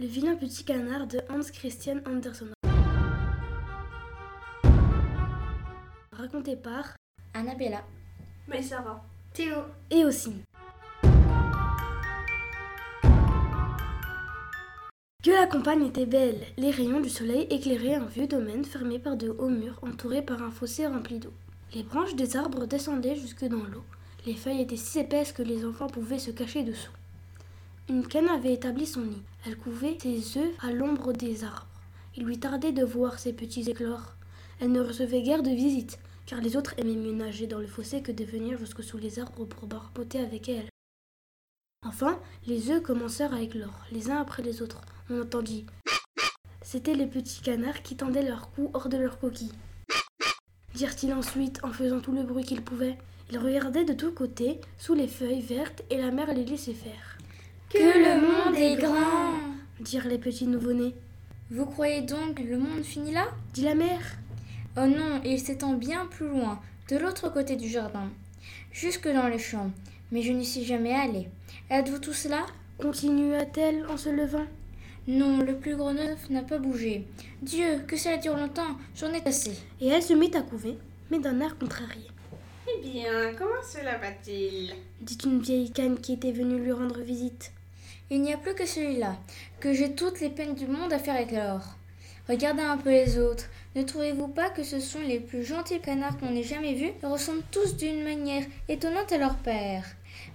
Le vilain petit canard de Hans Christian Andersen. Raconté par Annabella. Va. Théo. et aussi. Que la campagne était belle, les rayons du soleil éclairaient un vieux domaine fermé par de hauts murs entouré par un fossé rempli d'eau. Les branches des arbres descendaient jusque dans l'eau. Les feuilles étaient si épaisses que les enfants pouvaient se cacher dessous. Une canne avait établi son nid. Elle couvait ses œufs à l'ombre des arbres. Il lui tardait de voir ses petits éclore. Elle ne recevait guère de visites, car les autres aimaient mieux nager dans le fossé que de venir jusque sous les arbres pour barboter avec elle. Enfin, les œufs commencèrent à éclore, les uns après les autres. On entendit. C'étaient les petits canards qui tendaient leur cou hors de leur coquille. Dirent-ils ensuite en faisant tout le bruit qu'ils pouvaient. Ils regardaient de tous côtés, sous les feuilles vertes, et la mer les laissait faire. Que le monde est grand Dirent les petits nouveau-nés. Vous croyez donc que le monde finit là? Dit la mère. Oh non, il s'étend bien plus loin, de l'autre côté du jardin, jusque dans les champs. Mais je n'y suis jamais allée. Êtes-vous tous là? Continua-t-elle en se levant. Non, le plus gros œuf n'a pas bougé. Dieu, que cela dure longtemps, j'en ai assez. Et elle se mit à couver, mais d'un air contrarié. Eh bien, comment cela va-t-il? Dit une vieille canne qui était venue lui rendre visite. Il n'y a plus que celui-là, que j'ai toutes les peines du monde à faire éclore. Regardez un peu les autres. Ne trouvez-vous pas que ce sont les plus gentils canards qu'on ait jamais vus? Ils ressemblent tous d'une manière étonnante à leur père.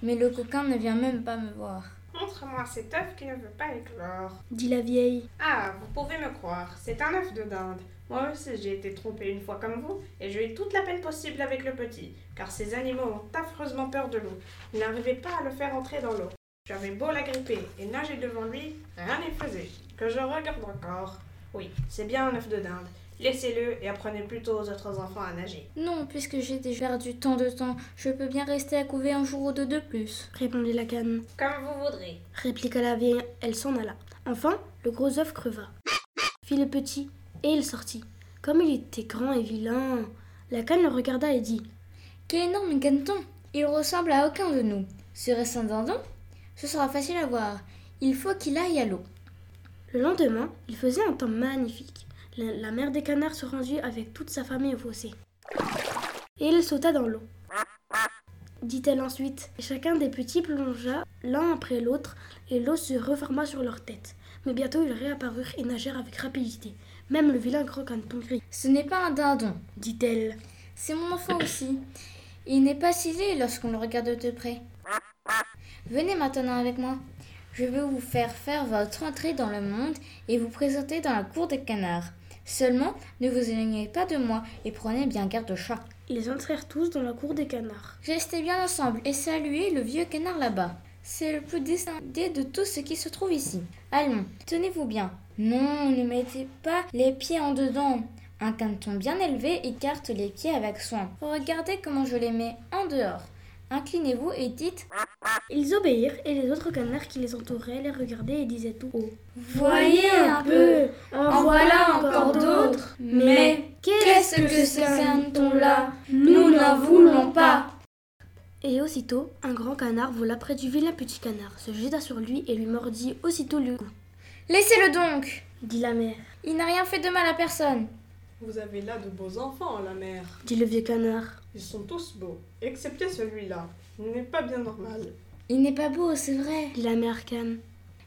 Mais le coquin ne vient même pas me voir. Montre-moi cet œuf qui ne veut pas éclore. Dit la vieille. Ah, vous pouvez me croire, c'est un œuf de dinde. Moi aussi, j'ai été trompée une fois comme vous, et j'ai eu toute la peine possible avec le petit, car ces animaux ont affreusement peur de l'eau. Ils n'arrivaient pas à le faire entrer dans l'eau. J'avais beau l'agripper et nager devant lui, rien n'y faisait. Que je regarde encore. Oui, c'est bien un œuf de dinde. Laissez-le et apprenez plutôt aux autres enfants à nager. Non, puisque j'ai déjà perdu tant de temps, je peux bien rester à couver un jour ou deux de plus. Répondit la canne. Comme vous voudrez. Répliqua la vieille. Elle s'en alla. Enfin, le gros œuf creva. Fit le petit, et il sortit. Comme il était grand et vilain, la canne le regarda et dit Quel énorme caneton Il ressemble à aucun de nous. Serait-ce un dindon? Ce sera facile à voir. Il faut qu'il aille à l'eau. Le lendemain, il faisait un temps magnifique. La, la mère des canards se rendit avec toute sa famille au fossé. Et il sauta dans l'eau. Dit-elle ensuite. Et chacun des petits plongea l'un après l'autre, et l'eau se referma sur leur tête. Mais bientôt ils réapparurent et nagèrent avec rapidité. Même le vilain gros caneton gris, Ce n'est pas un dindon, dit-elle. c'est mon enfant aussi. Il n'est pas si laid lorsqu'on le regarde de près. Venez maintenant avec moi. Je vais vous faire faire votre entrée dans le monde et vous présenter dans la cour des canards. Seulement, ne vous éloignez pas de moi et prenez bien garde au chat. Ils entrèrent tous dans la cour des canards. Restez bien ensemble et saluez le vieux canard là-bas. C'est le plus distingué de tout ce qui se trouve ici. Allons, tenez-vous bien. Non, ne mettez pas les pieds en dedans. Un caneton bien élevé écarte les pieds avec soin. Regardez comment je les mets en dehors. Inclinez-vous et dites Ils obéirent et les autres canards qui les entouraient les regardaient et disaient tout haut. Voyez un peu, en voilà encore d'autres. Mais qu'est-ce que ce caneton-là Nous n'en voulons pas. Et aussitôt, un grand canard vola près du vilain petit canard, se jeta sur lui et lui mordit aussitôt le cou. Laissez-le donc Dit la mère. Il n'a rien fait de mal à personne. Vous avez là de beaux enfants, la mère. Dit le vieux canard. Ils sont tous beaux, excepté celui-là. Il n'est pas bien normal. Il n'est pas beau, c'est vrai. Dit la mère canne.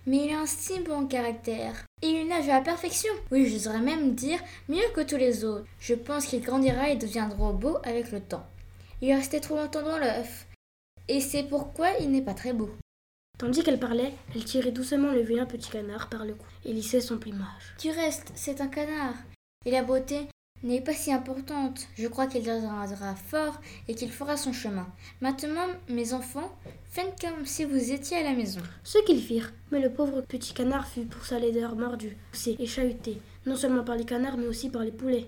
Mais il a un si bon caractère. Et il nage à la perfection. Oui, j'oserais même dire mieux que tous les autres. Je pense qu'il grandira et deviendra beau avec le temps. Il est resté trop longtemps dans l'œuf. Et c'est pourquoi il n'est pas très beau. Tandis qu'elle parlait, elle tirait doucement le vilain petit canard par le cou et lissait son plumage. Du reste, c'est un canard. Et la beauté n'est pas si importante. Je crois qu'il deviendra fort et qu'il fera son chemin. Maintenant, mes enfants, faites comme si vous étiez à la maison. Ce qu'ils firent, mais le pauvre petit canard fut pour sa laideur mordu, poussé et chahuté, non seulement par les canards mais aussi par les poulets.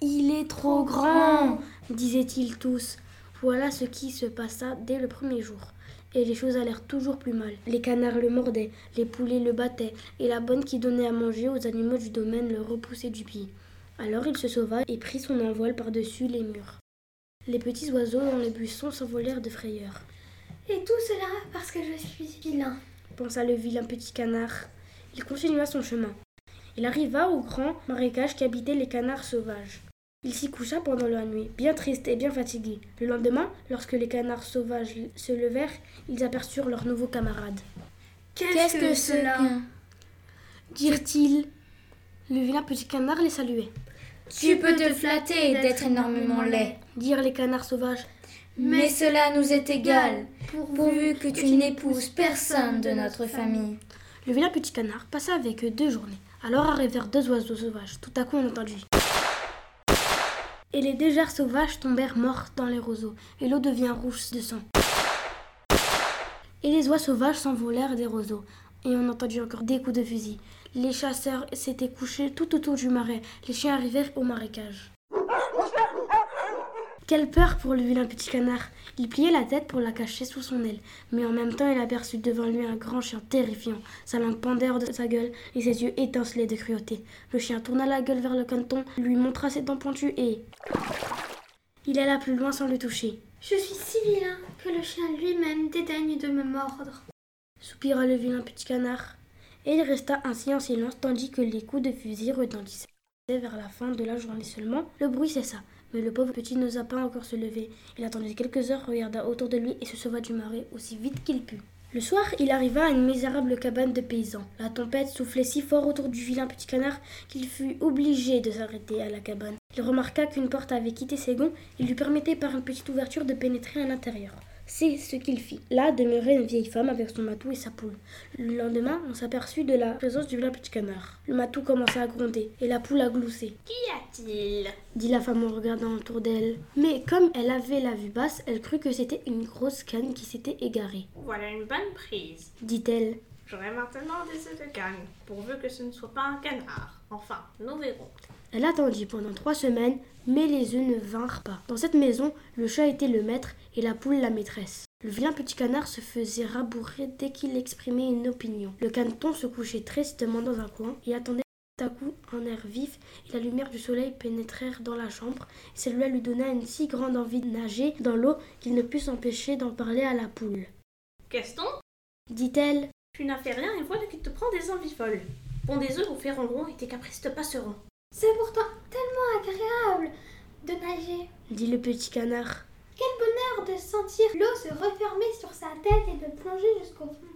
Il est trop grand, disaient-ils tous. Voilà ce qui se passa dès le premier jour. Et les choses allèrent toujours plus mal. Les canards le mordaient, les poulets le battaient, et la bonne qui donnait à manger aux animaux du domaine le repoussait du pied. Alors il se sauva et prit son envol par-dessus les murs. Les petits oiseaux dans les buissons s'envolèrent de frayeur. Et tout cela parce que je suis vilain. pensa le vilain petit canard. Il continua son chemin. Il arriva au grand marécage qui habitait les canards sauvages. Il s'y coucha pendant la nuit, bien triste et bien fatigué. Le lendemain, lorsque les canards sauvages se levèrent, ils aperçurent leurs nouveaux camarades. Qu'est-ce que cela dirent-ils. Le vilain petit canard les saluait. Tu peux te flatter d'être énormément laid, dirent les canards sauvages. Mais cela nous est égal, pourvu que tu n'épouses personne de notre famille. Le vilain petit canard passa avec eux deux journées. Alors arrivèrent deux oiseaux sauvages. Tout à coup, on entendit et les gers sauvages tombèrent morts dans les roseaux, et l'eau devint rouge de sang. Et les oies sauvages s'envolèrent des roseaux, et on entendit encore des coups de fusil. Les chasseurs s'étaient couchés tout autour du marais, les chiens arrivèrent au marécage. Quelle peur pour le vilain petit canard Il pliait la tête pour la cacher sous son aile, mais en même temps il aperçut devant lui un grand chien terrifiant. Sa langue pendait hors de sa gueule et ses yeux étincelaient de cruauté. Le chien tourna la gueule vers le canton, lui montra ses dents pointues et... Il alla plus loin sans le toucher. Je suis si vilain que le chien lui-même dédaigne de me mordre. Soupira le vilain petit canard. Et il resta ainsi en silence tandis que les coups de fusil retentissaient. Vers la fin de la journée seulement, le bruit cessa. Mais le pauvre petit n'osa pas encore se lever. Il attendit quelques heures, regarda autour de lui et se sauva du marais aussi vite qu'il put. Le soir, il arriva à une misérable cabane de paysans. La tempête soufflait si fort autour du vilain petit canard qu'il fut obligé de s'arrêter à la cabane. Il remarqua qu'une porte avait quitté ses gonds et lui permettait par une petite ouverture de pénétrer à l'intérieur. C'est ce qu'il fit. Là demeurait une vieille femme avec son matou et sa poule. Le lendemain, on s'aperçut de la présence du vilain petit canard. Le matou commença à gronder et la poule à glousser. Qu'y a-t-il? dit la femme en regardant autour d'elle. Mais comme elle avait la vue basse, elle crut que c'était une grosse canne qui s'était égarée. Voilà une bonne prise, dit-elle. J'aurai maintenant des œufs de canne, pourvu que ce ne soit pas un canard. Enfin, nous verrons. Elle attendit pendant trois semaines, mais les œufs ne vinrent pas. Dans cette maison, le chat était le maître et la poule la maîtresse. Le vilain petit canard se faisait rabourer dès qu'il exprimait une opinion. Le caneton se couchait tristement dans un coin et attendait tout à coup un air vif et la lumière du soleil pénétrèrent dans la chambre et celui-là lui donna une si grande envie de nager dans l'eau qu'il ne put s'empêcher d'en parler à la poule. Gaston? Dit-elle. Tu n'as fait rien et voilà qu'il te prend des envies folles. Pond des œufs au feront et tes caprices te passeront. C'est pourtant tellement agréable de nager, dit le petit canard. Quel bonheur de sentir l'eau se refermer sur sa tête et de plonger jusqu'au fond.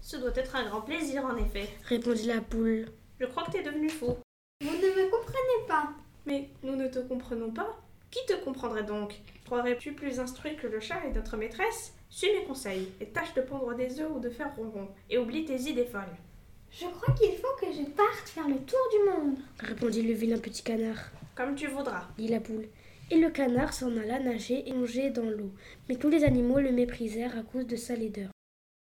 Ce doit être un grand plaisir en effet, répondit la poule. Je crois que tu es devenu fou. Vous ne me comprenez pas. Mais nous ne te comprenons pas. Qui te comprendrait donc? Croirais-tu plus instruit que le chat et notre maîtresse? Suis mes conseils et tâche de pondre des œufs ou de faire ronron et oublie tes idées folles. Je crois qu'il faut que je parte faire le tour du monde, répondit le vilain petit canard. Comme tu voudras, dit la poule. Et le canard s'en alla nager et manger dans l'eau. Mais tous les animaux le méprisèrent à cause de sa laideur.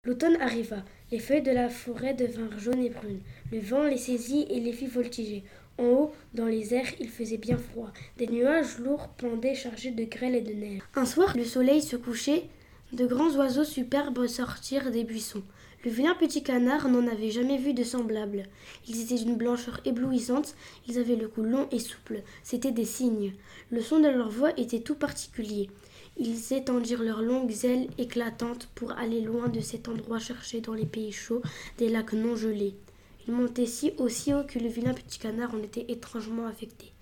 L'automne arriva. Les feuilles de la forêt devinrent jaunes et brunes. Le vent les saisit et les fit voltiger. En haut, dans les airs, il faisait bien froid. Des nuages lourds pendaient chargés de grêle et de neige. Un soir, le soleil se couchait. De grands oiseaux superbes sortirent des buissons. Le vilain petit canard n'en avait jamais vu de semblable. Ils étaient d'une blancheur éblouissante, ils avaient le cou long et souple, c'étaient des cygnes. Le son de leur voix était tout particulier. Ils étendirent leurs longues ailes éclatantes pour aller loin de cet endroit cherché dans les pays chauds des lacs non gelés. Ils montaient si haut, si haut que le vilain petit canard en était étrangement affecté.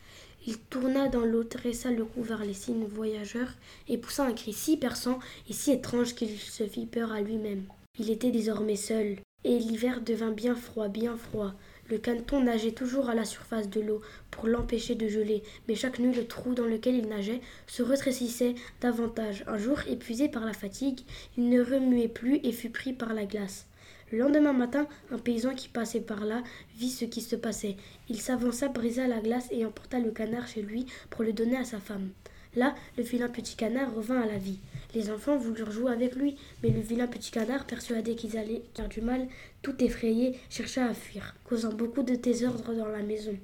Il tourna dans l'eau, dressa le cou vers les cygnes voyageurs et poussa un cri si perçant et si étrange qu'il se fit peur à lui-même. Il était désormais seul, et l'hiver devint bien froid, bien froid. Le caneton nageait toujours à la surface de l'eau pour l'empêcher de geler, mais chaque nuit le trou dans lequel il nageait se rétrécissait davantage. Un jour, épuisé par la fatigue, il ne remuait plus et fut pris par la glace. Le lendemain matin, un paysan qui passait par là vit ce qui se passait. Il s'avança, brisa la glace et emporta le canard chez lui pour le donner à sa femme. Là, le vilain petit canard revint à la vie. Les enfants voulurent jouer avec lui, mais le vilain petit canard, persuadé qu'ils allaient faire du mal, tout effrayé, chercha à fuir, causant beaucoup de désordre dans la maison.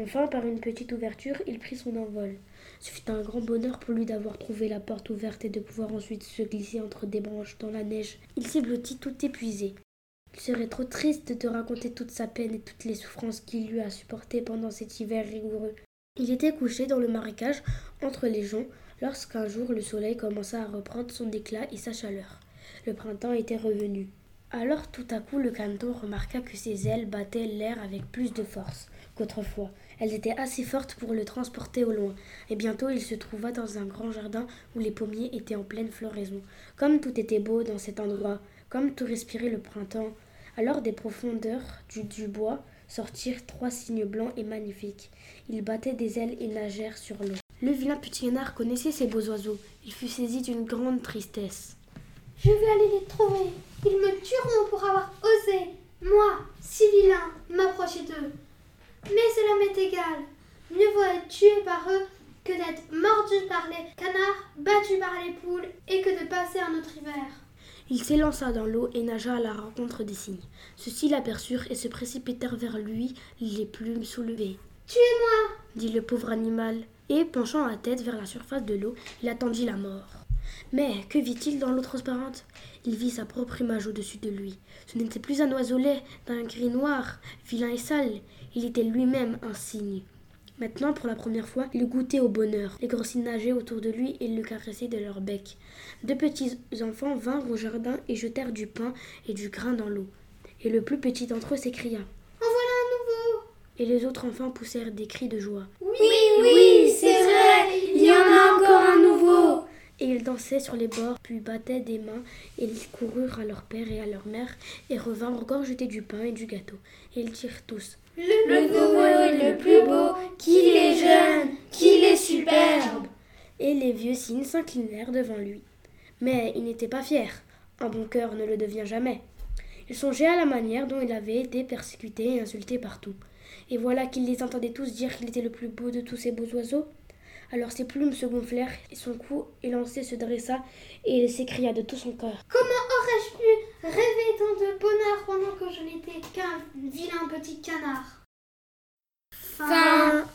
Enfin, par une petite ouverture, il prit son envol. Ce fut un grand bonheur pour lui d'avoir trouvé la porte ouverte et de pouvoir ensuite se glisser entre des branches dans la neige. Il s'y blottit tout épuisé. Serait trop triste de te raconter toute sa peine et toutes les souffrances qu'il eut à supporter pendant cet hiver rigoureux. Il était couché dans le marécage entre les joncs lorsqu'un jour le soleil commença à reprendre son éclat et sa chaleur. Le printemps était revenu. Alors tout à coup le caneton remarqua que ses ailes battaient l'air avec plus de force qu'autrefois. Elles étaient assez fortes pour le transporter au loin, et bientôt il se trouva dans un grand jardin où les pommiers étaient en pleine floraison. Comme tout était beau dans cet endroit, comme tout respirait le printemps. Alors des profondeurs du, du bois sortirent trois cygnes blancs et magnifiques. Ils battaient des ailes et nagèrent sur l'eau. Le vilain petit canard connaissait ces beaux oiseaux. Il fut saisi d'une grande tristesse. Je vais aller les trouver. Ils me tueront pour avoir osé, moi, si vilain, m'approcher d'eux. Mais cela m'est égal. Mieux vaut être tué par eux que d'être mordu par les canards, battu par les poules et que de passer un autre hiver? Il s'élança dans l'eau et nagea à la rencontre des cygnes. Ceux-ci l'aperçurent et se précipitèrent vers lui, les plumes soulevées. Tuez-moi dit le pauvre animal, et, penchant la tête vers la surface de l'eau, il attendit la mort. Mais que vit-il dans l'eau transparente? Il vit sa propre image au-dessus de lui. Ce n'était plus un oiseau laid, d'un gris noir, vilain et sale. Il était lui-même un cygne. Maintenant, pour la première fois, il goûtait au bonheur. Les gros cygnes nageaient autour de lui et le caressaient de leur bec. Deux petits enfants vinrent au jardin et jetèrent du pain et du grain dans l'eau. Et le plus petit d'entre eux s'écria. En voilà un nouveau Et les autres enfants poussèrent des cris de joie. Oui, oui, c'est Et ils dansaient sur les bords, puis battaient des mains, et ils coururent à leur père et à leur mère, et revinrent encore jeter du pain et du gâteau. Et ils dirent tous Le nouveau est le plus beau, qu'il est jeune, qu'il est superbe. Et les vieux cygnes s'inclinèrent devant lui. Mais il n'était pas fier. Un bon cœur ne le devient jamais. Il songeait à la manière dont il avait été persécuté et insulté partout. Et voilà qu'il les entendait tous dire qu'il était le plus beau de tous ces beaux oiseaux. Alors ses plumes se gonflèrent et son cou élancé se dressa, et il s'écria de tout son cœur. Comment aurais-je pu rêver tant de bonheur pendant que je n'étais qu'un vilain petit canard? Fin.